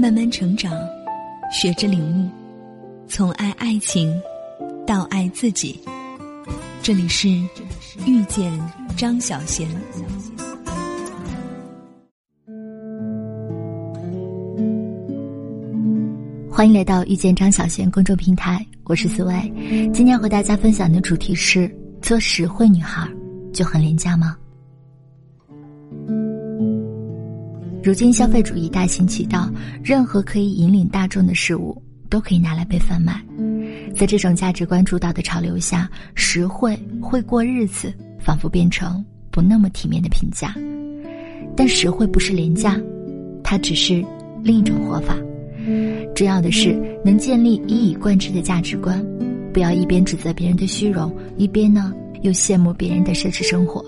慢慢成长，学着领悟，从爱爱情到爱自己。这里是遇见张小贤。欢迎来到遇见张小贤公众平台，我是思薇。今天和大家分享的主题是：做实惠女孩就很廉价吗？如今消费主义大行其道，任何可以引领大众的事物都可以拿来被贩卖。在这种价值观主导的潮流下，实惠会过日子，仿佛变成不那么体面的评价。但实惠不是廉价，它只是另一种活法。重要的是能建立一以贯之的价值观，不要一边指责别人的虚荣，一边呢又羡慕别人的奢侈生活。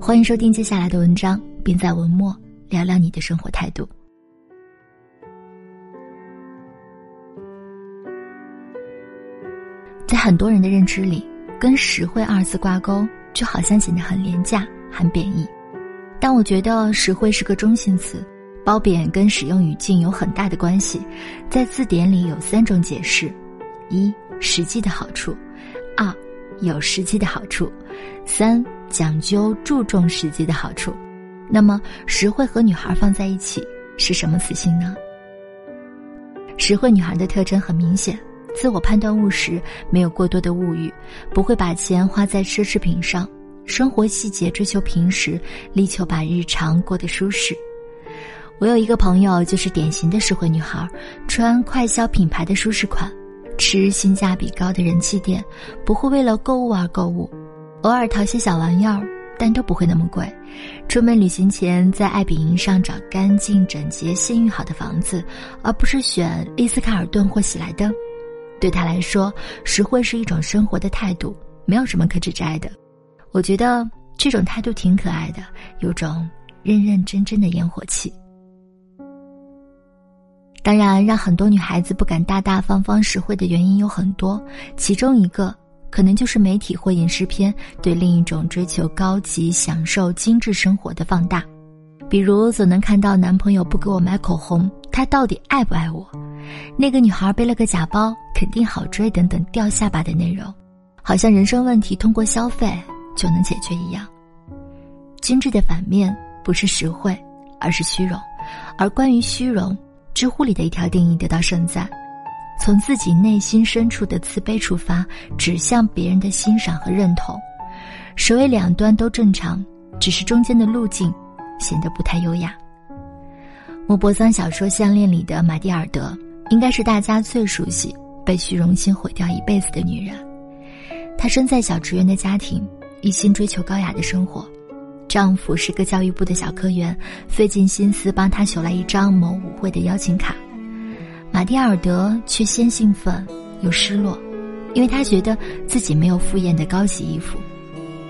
欢迎收听接下来的文章，并在文末聊聊你的生活态度。在很多人的认知里，跟“实惠”二字挂钩，就好像显得很廉价、很贬义。但我觉得“实惠”是个中性词。褒贬跟使用语境有很大的关系，在字典里有三种解释：一、实际的好处；二、有实际的好处；三、讲究注重实际的好处。那么，实惠和女孩放在一起是什么词性呢？实惠女孩的特征很明显：自我判断务实，没有过多的物欲，不会把钱花在奢侈品上，生活细节追求平实，力求把日常过得舒适。我有一个朋友，就是典型的实惠女孩，穿快消品牌的舒适款，吃性价比高的人气店，不会为了购物而购物，偶尔淘些小玩意儿，但都不会那么贵。出门旅行前，在爱彼迎上找干净整洁、信誉好的房子，而不是选丽思卡尔顿或喜来登。对他来说，实惠是一种生活的态度，没有什么可指摘的。我觉得这种态度挺可爱的，有种认认真真的烟火气。当然，让很多女孩子不敢大大方方实惠的原因有很多，其中一个可能就是媒体或影视片对另一种追求高级、享受精致生活的放大，比如总能看到男朋友不给我买口红，他到底爱不爱我？那个女孩背了个假包，肯定好追等等掉下巴的内容，好像人生问题通过消费就能解决一样。精致的反面不是实惠，而是虚荣，而关于虚荣。知乎里的一条定义得到盛赞：从自己内心深处的慈悲出发，指向别人的欣赏和认同。所谓两端都正常，只是中间的路径显得不太优雅。莫泊桑小说《项链》里的玛蒂尔德，应该是大家最熟悉被虚荣心毁掉一辈子的女人。她生在小职员的家庭，一心追求高雅的生活。丈夫是个教育部的小科员，费尽心思帮她求来一张某舞会的邀请卡。玛蒂尔德却先兴奋又失落，因为她觉得自己没有赴宴的高级衣服。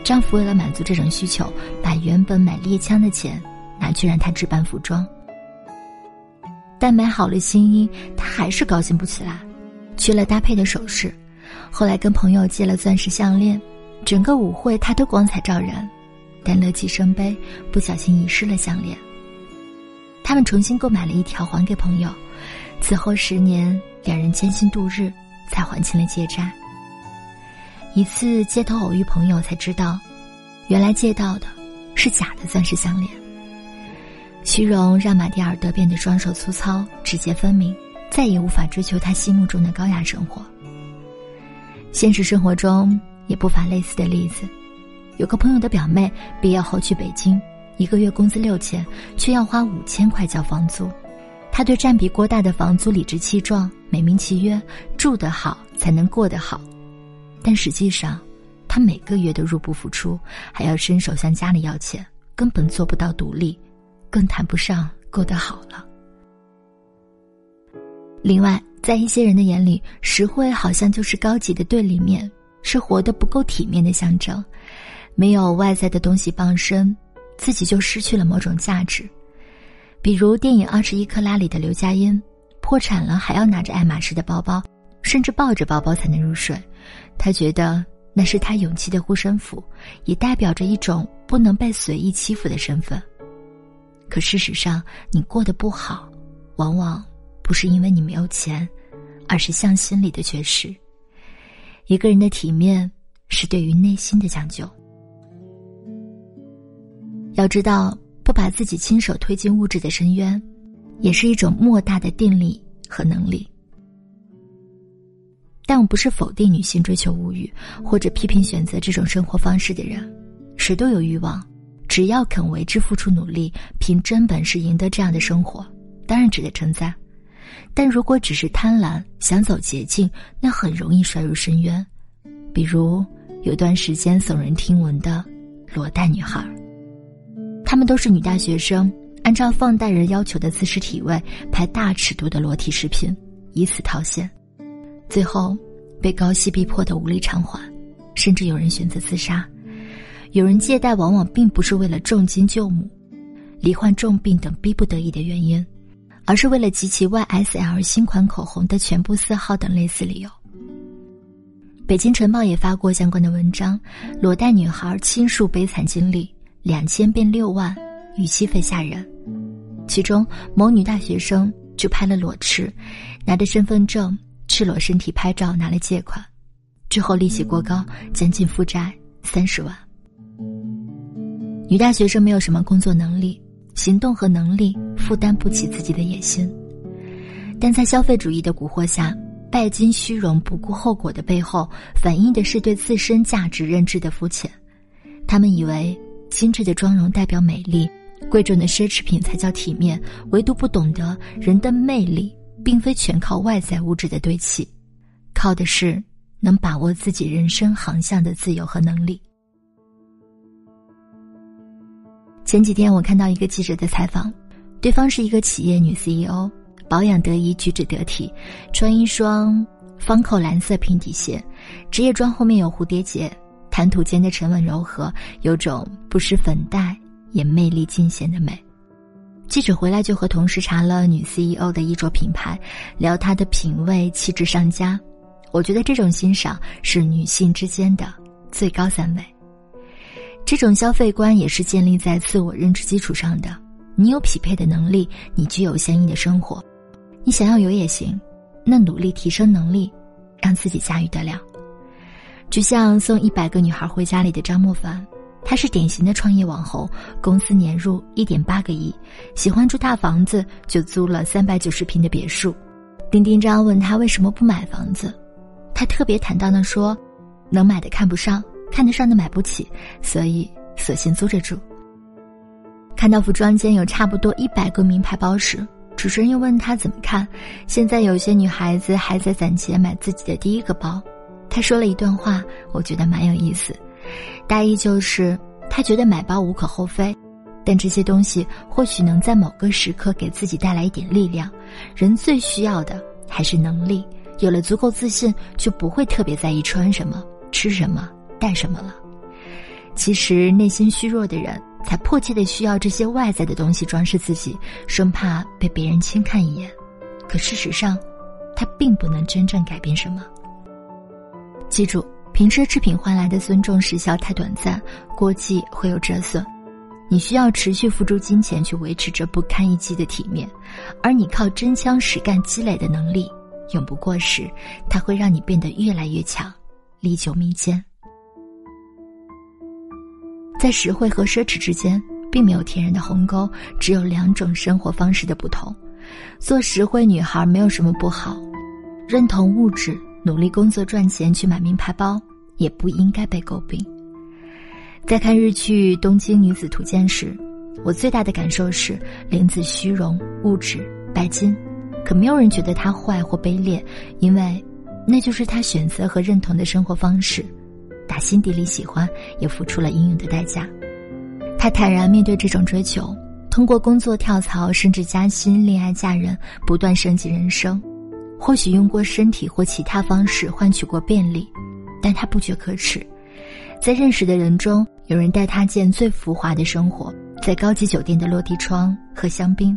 丈夫为了满足这种需求，把原本买猎枪的钱拿去让她置办服装。但买好了新衣，她还是高兴不起来，缺了搭配的首饰。后来跟朋友借了钻石项链，整个舞会她都光彩照人。但乐极生悲，不小心遗失了项链。他们重新购买了一条还给朋友，此后十年，两人艰辛度日，才还清了借债。一次街头偶遇朋友，才知道，原来借到的是假的钻石项链。虚荣让马蒂尔德变得双手粗糙、指节分明，再也无法追求他心目中的高雅生活。现实生活中也不乏类似的例子。有个朋友的表妹毕业后去北京，一个月工资六千，却要花五千块交房租。他对占比过大的房租理直气壮，美名其曰住得好才能过得好，但实际上，他每个月都入不敷出，还要伸手向家里要钱，根本做不到独立，更谈不上过得好了。另外，在一些人的眼里，实惠好像就是高级的对立面，是活得不够体面的象征。没有外在的东西傍身，自己就失去了某种价值。比如电影《二十一克拉》里的刘佳音，破产了还要拿着爱马仕的包包，甚至抱着包包才能入睡。他觉得那是他勇气的护身符，也代表着一种不能被随意欺负的身份。可事实上，你过得不好，往往不是因为你没有钱，而是向心里的缺失。一个人的体面，是对于内心的讲究。要知道，不把自己亲手推进物质的深渊，也是一种莫大的定力和能力。但我不是否定女性追求物欲，或者批评选择这种生活方式的人。谁都有欲望，只要肯为之付出努力，凭真本事赢得这样的生活，当然值得称赞。但如果只是贪婪，想走捷径，那很容易摔入深渊。比如有段时间耸人听闻的裸贷女孩。她们都是女大学生，按照放贷人要求的姿势体位拍大尺度的裸体视频，以此套现，最后被高息逼迫的无力偿还，甚至有人选择自杀。有人借贷往往并不是为了重金救母、罹患重病等逼不得已的原因，而是为了集齐 YSL 新款口红的全部色号等类似理由。北京晨报也发过相关的文章，裸贷女孩倾诉悲惨经历。两千变六万，逾期费吓人。其中某女大学生就拍了裸吃，拿着身份证赤裸身体拍照拿了借款，之后利息过高，将近负债三十万。女大学生没有什么工作能力，行动和能力负担不起自己的野心，但在消费主义的蛊惑下，拜金虚荣不顾后果的背后，反映的是对自身价值认知的肤浅。他们以为。精致的妆容代表美丽，贵重的奢侈品才叫体面。唯独不懂得人的魅力，并非全靠外在物质的堆砌，靠的是能把握自己人生航向的自由和能力。前几天我看到一个记者的采访，对方是一个企业女 CEO，保养得宜，举止得体，穿一双方扣蓝色平底鞋，职业装后面有蝴蝶结。谈吐间的沉稳柔和，有种不施粉黛也魅力尽显的美。记者回来就和同事查了女 CEO 的衣着品牌，聊她的品味气质上佳。我觉得这种欣赏是女性之间的最高赞美。这种消费观也是建立在自我认知基础上的。你有匹配的能力，你具有相应的生活。你想要有也行，那努力提升能力，让自己驾驭得了。就像送一百个女孩回家里的张莫凡，他是典型的创业网红，公司年入一点八个亿，喜欢住大房子，就租了三百九十平的别墅。丁丁张问他为什么不买房子，他特别坦荡的说：“能买的看不上，看得上的买不起，所以索性租着住。”看到服装间有差不多一百个名牌包时，主持人又问他怎么看？现在有些女孩子还在攒钱买自己的第一个包。他说了一段话，我觉得蛮有意思，大意就是他觉得买包无可厚非，但这些东西或许能在某个时刻给自己带来一点力量。人最需要的还是能力，有了足够自信，就不会特别在意穿什么、吃什么、带什么了。其实内心虚弱的人，才迫切的需要这些外在的东西装饰自己，生怕被别人轻看一眼。可事实上，他并不能真正改变什么。记住，凭奢侈品换来的尊重时效太短暂，过季会有折损。你需要持续付出金钱去维持这不堪一击的体面，而你靠真枪实干积累的能力永不过时，它会让你变得越来越强，历久弥坚。在实惠和奢侈之间，并没有天然的鸿沟，只有两种生活方式的不同。做实惠女孩没有什么不好，认同物质。努力工作赚钱去买名牌包，也不应该被诟病。在看日剧《东京女子图鉴》时，我最大的感受是林子虚荣、物质、拜金，可没有人觉得她坏或卑劣，因为那就是她选择和认同的生活方式，打心底里喜欢，也付出了应有的代价。她坦然面对这种追求，通过工作跳槽、升职加薪、恋爱嫁人，不断升级人生。或许用过身体或其他方式换取过便利，但他不觉可耻。在认识的人中，有人带他见最浮华的生活，在高级酒店的落地窗喝香槟；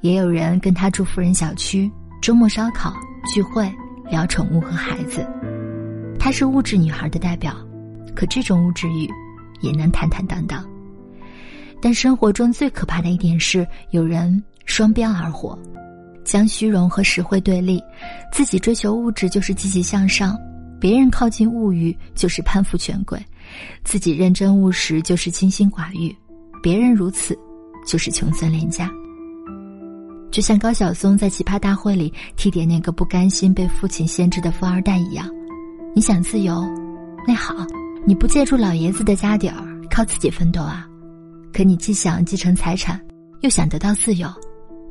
也有人跟他住富人小区，周末烧烤聚会聊宠物和孩子。她是物质女孩的代表，可这种物质欲也能坦坦荡荡。但生活中最可怕的一点是，有人双标而活。将虚荣和实惠对立，自己追求物质就是积极向上，别人靠近物欲就是攀附权贵，自己认真务实就是清心寡欲，别人如此就是穷酸廉价。就像高晓松在奇葩大会里提点那个不甘心被父亲限制的富二代一样，你想自由，那好，你不借助老爷子的家底儿，靠自己奋斗啊。可你既想继承财产，又想得到自由，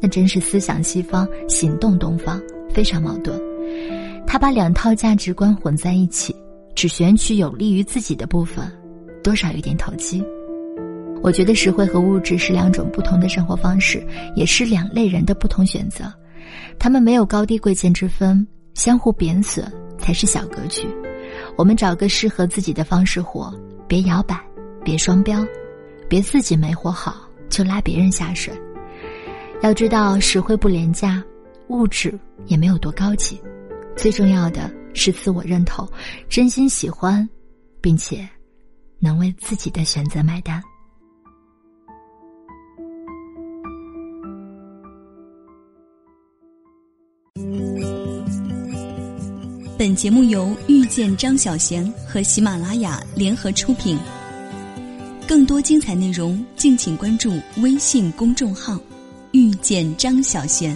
那真是思想西方，行动东方，非常矛盾。他把两套价值观混在一起，只选取有利于自己的部分，多少有点投机。我觉得实惠和物质是两种不同的生活方式，也是两类人的不同选择。他们没有高低贵贱之分，相互贬损才是小格局。我们找个适合自己的方式活，别摇摆，别双标，别自己没活好就拉别人下水。要知道，实惠不廉价，物质也没有多高级，最重要的是自我认同，真心喜欢，并且能为自己的选择买单。本节目由遇见张小贤和喜马拉雅联合出品。更多精彩内容，敬请关注微信公众号“遇见张小娴”。